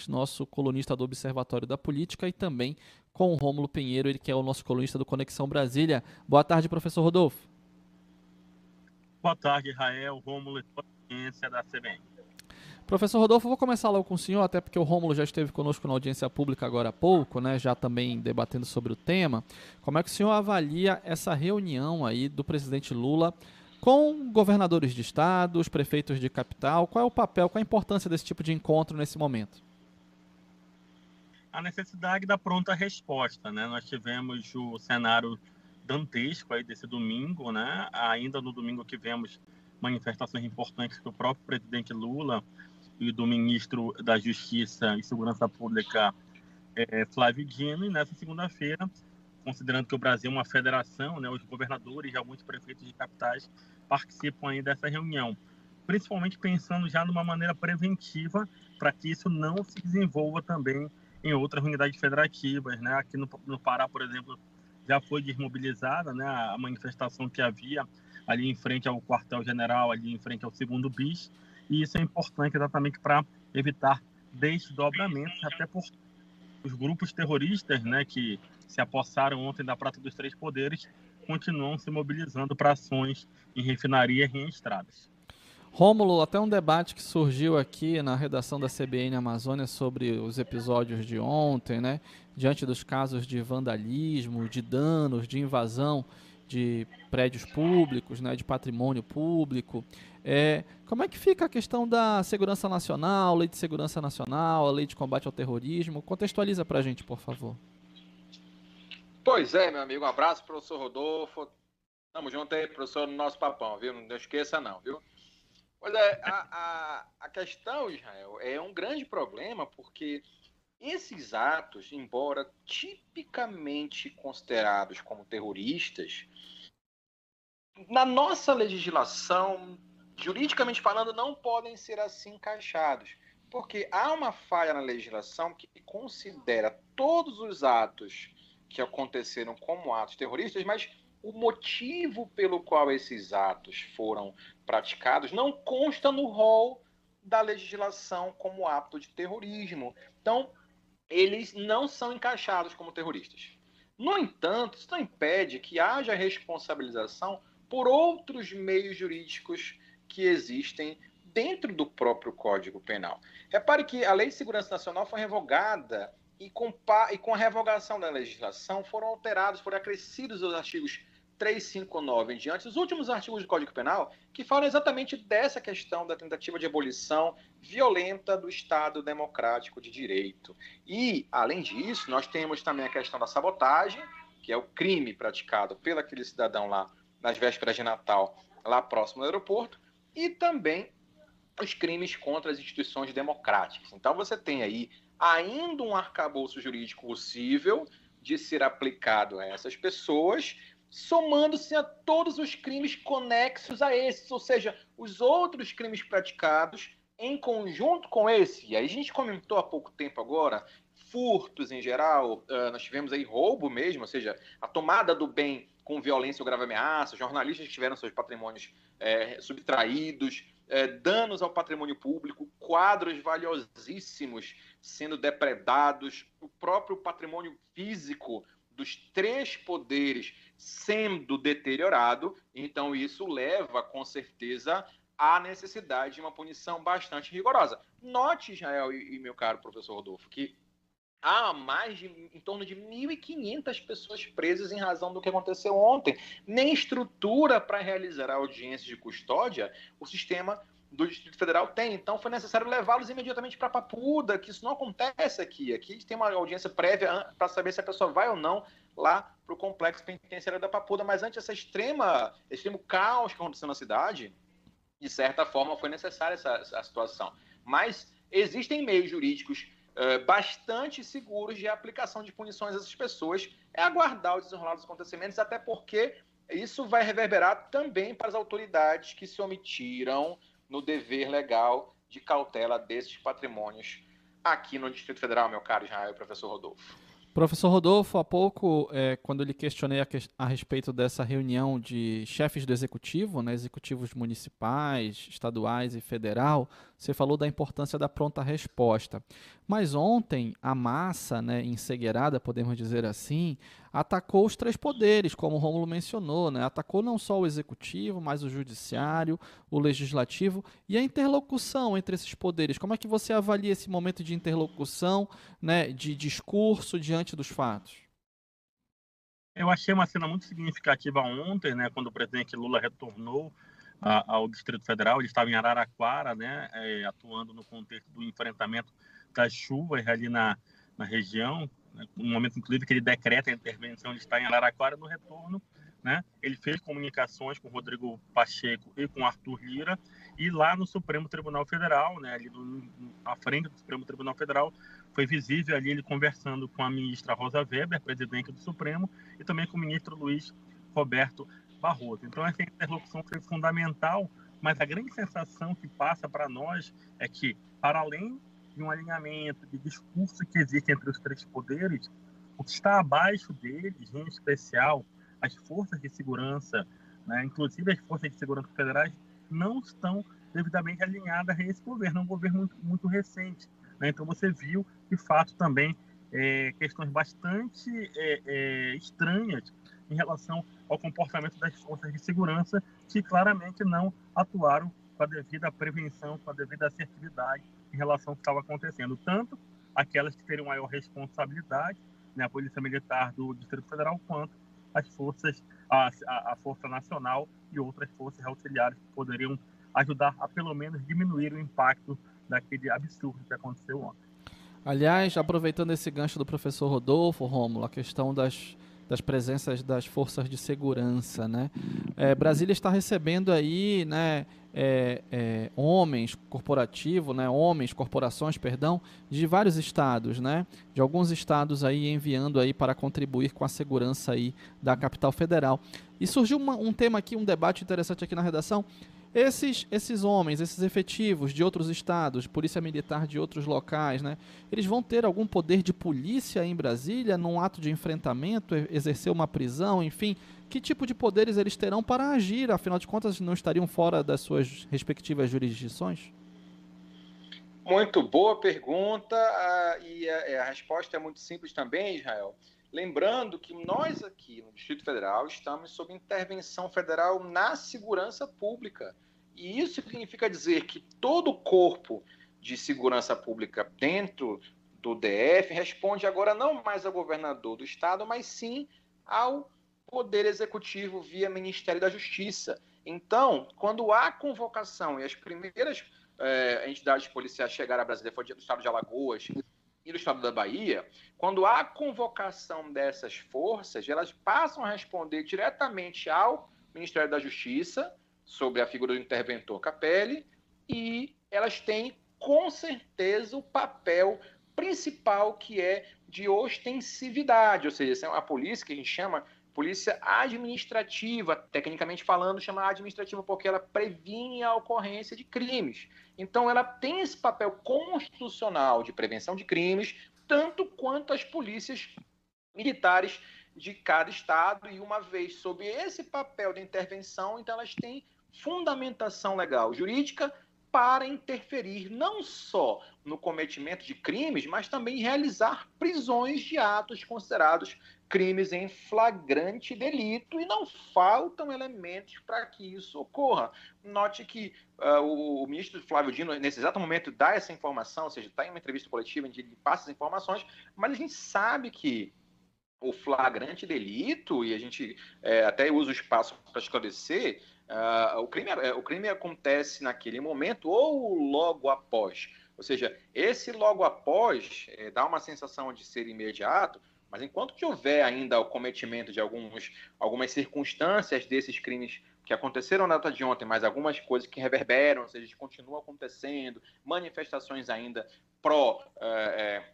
Marques, nosso colunista do Observatório da Política, e também com o Rômulo Pinheiro, ele que é o nosso colunista do Conexão Brasília. Boa tarde, professor Rodolfo. Boa tarde, Rael, Rômulo e audiência da CBN. Professor Rodolfo, vou começar logo com o senhor, até porque o Rômulo já esteve conosco na audiência pública agora há pouco, né, já também debatendo sobre o tema. Como é que o senhor avalia essa reunião aí do presidente Lula com governadores de estados, prefeitos de capital? Qual é o papel, qual é a importância desse tipo de encontro nesse momento? A necessidade da pronta resposta, né? Nós tivemos o cenário dantesco aí desse domingo, né? Ainda no domingo que vemos manifestações importantes do próprio presidente Lula e do ministro da Justiça e Segurança Pública, é, Flávio Dino, e nessa segunda-feira, considerando que o Brasil é uma federação, né, os governadores e alguns prefeitos de capitais participam aí dessa reunião, principalmente pensando já numa maneira preventiva para que isso não se desenvolva também em outras unidades federativas, né? Aqui no, no Pará, por exemplo, já foi desmobilizada, né? A manifestação que havia ali em frente ao quartel-general, ali em frente ao segundo bis, e isso é importante exatamente para evitar desdobramentos, até por os grupos terroristas, né, que se apossaram ontem da Prata dos Três Poderes, continuam se mobilizando para ações em refinarias e em estradas. Rômulo, até um debate que surgiu aqui na redação da CBN Amazônia sobre os episódios de ontem, né? Diante dos casos de vandalismo, de danos, de invasão de prédios públicos, né, de patrimônio público. É, como é que fica a questão da segurança nacional, lei de segurança nacional, a lei de combate ao terrorismo? Contextualiza para a gente, por favor. Pois é, meu amigo. Um abraço, professor Rodolfo. Tamo junto aí, professor, no nosso papão, viu? Não esqueça não, viu? Pois é, a, a, a questão, Israel, é um grande problema porque esses atos, embora tipicamente considerados como terroristas, na nossa legislação, juridicamente falando, não podem ser assim encaixados. Porque há uma falha na legislação que considera todos os atos que aconteceram como atos terroristas, mas o motivo pelo qual esses atos foram praticados não consta no rol da legislação como ato de terrorismo. Então, eles não são encaixados como terroristas. No entanto, isso não impede que haja responsabilização por outros meios jurídicos que existem dentro do próprio Código Penal. Repare que a Lei de Segurança Nacional foi revogada e com, a revogação da legislação foram alterados, foram acrescidos os artigos 359 em diante, os últimos artigos do Código Penal, que falam exatamente dessa questão da tentativa de abolição violenta do Estado democrático de direito. E, além disso, nós temos também a questão da sabotagem, que é o crime praticado pelo aquele cidadão lá nas vésperas de Natal, lá próximo do aeroporto, e também os crimes contra as instituições democráticas. Então, você tem aí ainda um arcabouço jurídico possível de ser aplicado a essas pessoas somando-se a todos os crimes conexos a esses, ou seja, os outros crimes praticados em conjunto com esse. E aí a gente comentou há pouco tempo agora, furtos em geral, uh, nós tivemos aí roubo mesmo, ou seja, a tomada do bem com violência ou grave ameaça, jornalistas que tiveram seus patrimônios é, subtraídos, é, danos ao patrimônio público, quadros valiosíssimos sendo depredados, o próprio patrimônio físico dos três poderes sendo deteriorado, então isso leva com certeza à necessidade de uma punição bastante rigorosa. Note, Israel e, e meu caro professor Rodolfo, que há mais de em torno de 1.500 pessoas presas em razão do que aconteceu ontem. Nem estrutura para realizar a audiência de custódia o sistema do Distrito Federal tem. Então foi necessário levá-los imediatamente para Papuda, que isso não acontece aqui. Aqui tem uma audiência prévia para saber se a pessoa vai ou não lá para o complexo penitenciário da Papuda. Mas antes essa extrema, extremo caos que aconteceu na cidade, de certa forma foi necessária essa, essa situação. Mas existem meios jurídicos uh, bastante seguros de aplicação de punições a essas pessoas. É aguardar o desenrolar dos acontecimentos, até porque isso vai reverberar também para as autoridades que se omitiram no dever legal de cautela desses patrimônios aqui no Distrito Federal, meu caro Israel e professor Rodolfo. Professor Rodolfo, há pouco, é, quando lhe questionei a, a, respeito dessa reunião de chefes do executivo, né, executivos municipais, estaduais e federal, você falou da importância da pronta resposta. Mas ontem a massa, né, ensegueirada, podemos dizer assim, atacou os três poderes, como o Romulo mencionou, né? Atacou não só o executivo, mas o judiciário, o legislativo e a interlocução entre esses poderes. Como é que você avalia esse momento de interlocução, né, de discurso diante dos fatos? Eu achei uma cena muito significativa ontem, né, quando o presidente Lula retornou ao Distrito Federal. Ele estava em Araraquara, né, é, atuando no contexto do enfrentamento das chuvas ali na, na região, né, no momento, inclusive, que ele decreta a intervenção, ele está em Araraquara no retorno. Né? Ele fez comunicações com Rodrigo Pacheco e com Arthur Lira, e lá no Supremo Tribunal Federal, né, ali à frente do Supremo Tribunal Federal, foi visível ali ele conversando com a ministra Rosa Weber, presidente do Supremo, e também com o ministro Luiz Roberto Barroso. Então, essa interlocução foi fundamental, mas a grande sensação que passa para nós é que, para além de um alinhamento de discurso que existe entre os três poderes, o que está abaixo deles, em especial as forças de segurança, né, inclusive as forças de segurança federais, não estão devidamente alinhadas a esse governo, é um governo muito, muito recente. Né? Então você viu, de fato, também é, questões bastante é, é, estranhas em relação ao comportamento das forças de segurança, que claramente não atuaram com a devida prevenção, com a devida assertividade em relação ao que estava acontecendo. Tanto aquelas que teriam maior responsabilidade, né, a Polícia Militar do Distrito Federal, quanto as forças, a, a, Força Nacional e outras forças auxiliares que poderiam ajudar a pelo menos diminuir o impacto daquele absurdo que aconteceu ontem. Aliás, aproveitando esse gancho do professor Rodolfo, Rômulo, a questão das das presenças das forças de segurança, né? É, Brasília está recebendo aí, né, é, é, homens corporativo, né, homens, corporações, perdão, de vários estados, né, de alguns estados aí enviando aí para contribuir com a segurança aí da capital federal. E surgiu uma, um tema aqui, um debate interessante aqui na redação esses, esses homens, esses efetivos de outros estados, polícia militar de outros locais, né, eles vão ter algum poder de polícia em Brasília num ato de enfrentamento, exercer uma prisão, enfim, que tipo de poderes eles terão para agir? Afinal de contas, não estariam fora das suas respectivas jurisdições? Muito boa pergunta uh, e a, a resposta é muito simples também, Israel. Lembrando que nós aqui no Distrito Federal estamos sob intervenção federal na segurança pública. E isso significa dizer que todo o corpo de segurança pública dentro do DF responde agora não mais ao governador do estado, mas sim ao Poder Executivo via Ministério da Justiça. Então, quando há convocação e as primeiras eh, entidades policiais chegaram a Brasília, foi do estado de Alagoas, e do estado da Bahia, quando há convocação dessas forças, elas passam a responder diretamente ao Ministério da Justiça sobre a figura do interventor Capelli e elas têm com certeza o papel principal que é de ostensividade, ou seja, é a polícia que a gente chama polícia administrativa, tecnicamente falando, chama administrativa porque ela previne a ocorrência de crimes. Então, ela tem esse papel constitucional de prevenção de crimes, tanto quanto as polícias militares de cada estado, e uma vez sob esse papel de intervenção, então elas têm fundamentação legal jurídica para interferir não só no cometimento de crimes, mas também realizar prisões de atos considerados crimes em flagrante delito e não faltam elementos para que isso ocorra. Note que uh, o, ministro Flávio Dino, nesse exato momento, dá essa informação, ou seja, está em uma entrevista coletiva onde ele passa as informações, mas a gente sabe que o flagrante delito, e a gente é, até usa o espaço para esclarecer, uh, o, crime, é, o crime acontece naquele momento ou logo após. Ou seja, esse logo após é, dá uma sensação de ser imediato, mas enquanto que houver ainda o cometimento de alguns, algumas circunstâncias desses crimes que aconteceram na data de ontem, mas algumas coisas que reverberam, ou seja, continuam acontecendo, manifestações ainda pró é,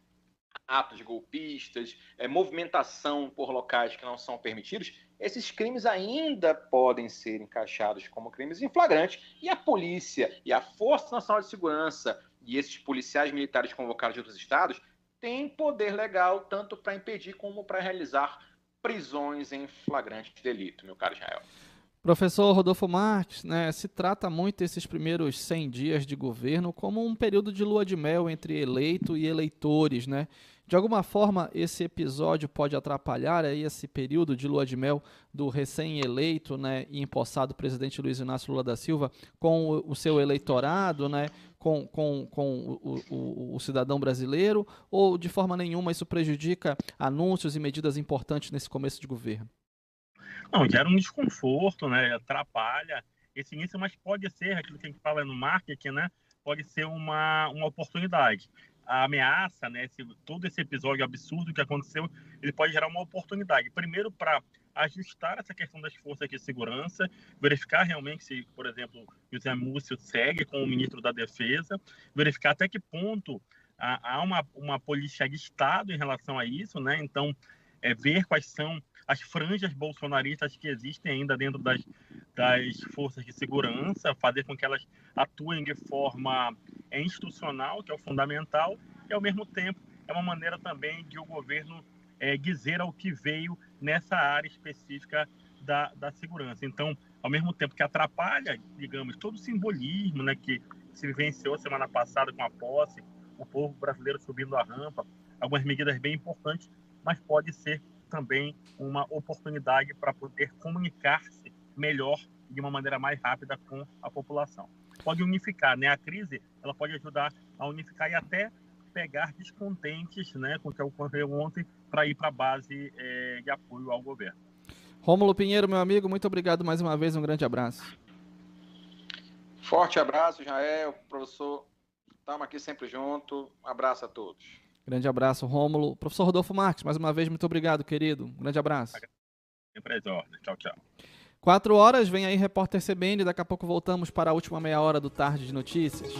atos golpistas, é, movimentação por locais que não são permitidos, esses crimes ainda podem ser encaixados como crimes em flagrante e a polícia e a Força Nacional de Segurança e esses policiais militares convocados de outros estados tem poder legal tanto para impedir como para realizar prisões em flagrante delito, meu caro Israel. Professor Rodolfo Marques, né, se trata muito esses primeiros 100 dias de governo como um período de lua de mel entre eleito e eleitores, né? De alguma forma, esse episódio pode atrapalhar aí esse período de lua de mel do recém-eleito né, e empossado presidente Luiz Inácio Lula da Silva com o, seu eleitorado, né, com, com, com o, o, o, cidadão brasileiro, ou de forma nenhuma isso prejudica anúncios e medidas importantes nesse começo de governo? Não, gera um desconforto, né, atrapalha esse início, mas pode ser, aquilo que a gente fala no marketing, né, pode ser uma, uma oportunidade. A ameaça, né, esse, todo esse episódio absurdo que aconteceu, ele pode gerar uma oportunidade. Primeiro, para ajustar essa questão das forças de segurança, verificar realmente se, por exemplo, José Múcio segue com o ministro da Defesa, verificar até que ponto há uma, uma polícia de Estado em relação a isso, né? Então, é, ver quais são as franjas bolsonaristas que existem ainda dentro das, das forças de segurança, fazer com que elas atuem de forma é, institucional, que é o fundamental, e ao mesmo tempo é uma maneira também de o governo é, dizer ao que veio nessa área específica da, da segurança. Então, ao mesmo tempo que atrapalha, digamos, todo o simbolismo né, que se vivenciou semana passada com a posse, o povo brasileiro subindo a rampa, algumas medidas bem importantes, mas pode ser também uma oportunidade para poder comunicar-se melhor de uma maneira mais rápida com a população. Pode unificar, né? A crise ela pode ajudar a unificar e até pegar descontentes, né, com o que ocorreu ontem, para ir para a base é, de apoio ao governo. Rômulo Pinheiro, meu amigo, muito obrigado mais uma vez, um grande abraço. Forte abraço, Jael, professor. Estamos aqui sempre junto. Um abraço a todos. Grande abraço, Rômulo. Professor Rodolfo Marques, mais uma vez, muito obrigado, querido. Um grande abraço. Sempre ordem. Tchau, tchau. Quatro horas, vem aí repórter CBN. Daqui a pouco voltamos para a última meia hora do Tarde de Notícias.